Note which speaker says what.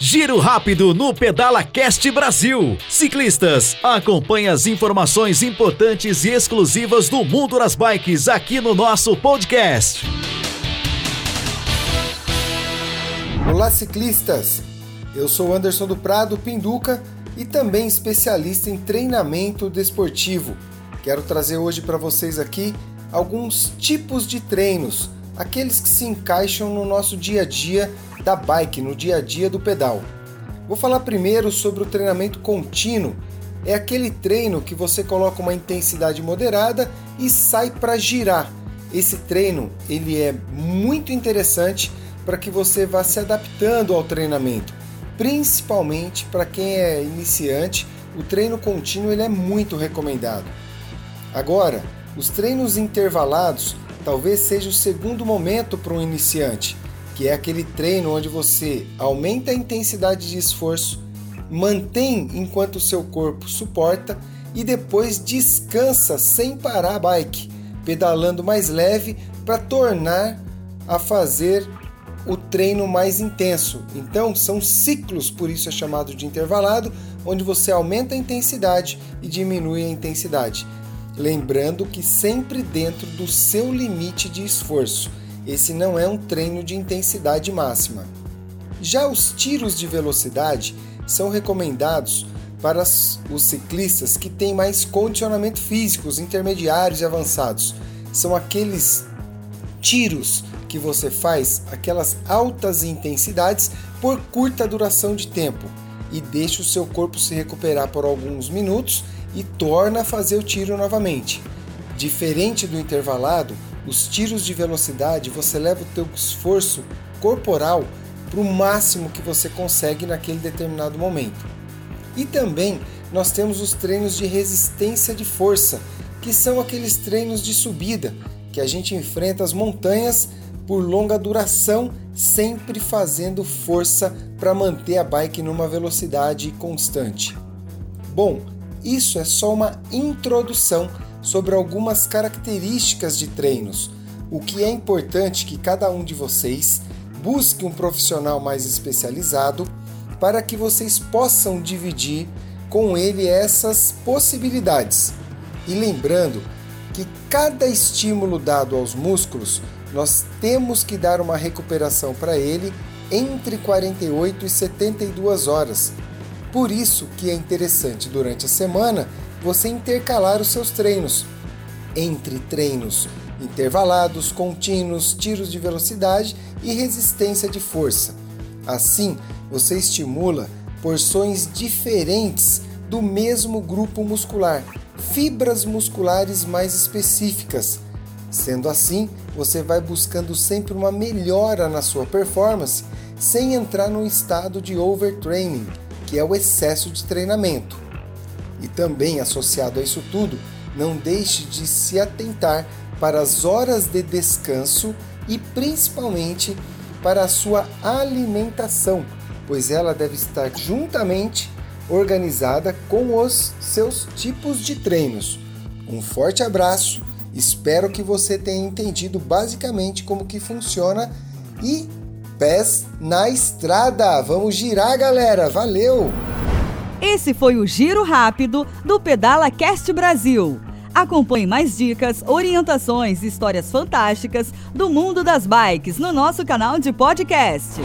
Speaker 1: Giro rápido no Pedala Cast Brasil. Ciclistas, acompanhe as informações importantes e exclusivas do mundo das bikes aqui no nosso podcast.
Speaker 2: Olá, ciclistas! Eu sou Anderson do Prado Pinduca e também especialista em treinamento desportivo. Quero trazer hoje para vocês aqui alguns tipos de treinos, aqueles que se encaixam no nosso dia a dia da bike, no dia a dia do pedal. Vou falar primeiro sobre o treinamento contínuo. É aquele treino que você coloca uma intensidade moderada e sai para girar. Esse treino ele é muito interessante para que você vá se adaptando ao treinamento, principalmente para quem é iniciante. O treino contínuo ele é muito recomendado. Agora, os treinos intervalados talvez seja o segundo momento para um iniciante que é aquele treino onde você aumenta a intensidade de esforço, mantém enquanto o seu corpo suporta e depois descansa sem parar a bike, pedalando mais leve para tornar a fazer o treino mais intenso. Então, são ciclos, por isso é chamado de intervalado, onde você aumenta a intensidade e diminui a intensidade. Lembrando que sempre dentro do seu limite de esforço. Esse não é um treino de intensidade máxima. Já os tiros de velocidade são recomendados para os ciclistas que têm mais condicionamento físico, os intermediários e avançados. São aqueles tiros que você faz, aquelas altas intensidades por curta duração de tempo e deixa o seu corpo se recuperar por alguns minutos e torna a fazer o tiro novamente. Diferente do intervalado, os tiros de velocidade, você leva o teu esforço corporal para o máximo que você consegue naquele determinado momento. E também nós temos os treinos de resistência de força, que são aqueles treinos de subida que a gente enfrenta as montanhas por longa duração, sempre fazendo força para manter a bike numa velocidade constante. Bom, isso é só uma introdução sobre algumas características de treinos. O que é importante que cada um de vocês busque um profissional mais especializado para que vocês possam dividir com ele essas possibilidades. E lembrando que cada estímulo dado aos músculos, nós temos que dar uma recuperação para ele entre 48 e 72 horas. Por isso que é interessante durante a semana você intercalar os seus treinos entre treinos intervalados, contínuos, tiros de velocidade e resistência de força. Assim, você estimula porções diferentes do mesmo grupo muscular, fibras musculares mais específicas. Sendo assim, você vai buscando sempre uma melhora na sua performance sem entrar no estado de overtraining, que é o excesso de treinamento. E também associado a isso tudo, não deixe de se atentar para as horas de descanso e principalmente para a sua alimentação, pois ela deve estar juntamente organizada com os seus tipos de treinos. Um forte abraço, espero que você tenha entendido basicamente como que funciona e pés na estrada. Vamos girar, galera. Valeu!
Speaker 3: Esse foi o Giro Rápido do Pedala Cast Brasil. Acompanhe mais dicas, orientações e histórias fantásticas do mundo das bikes no nosso canal de podcast.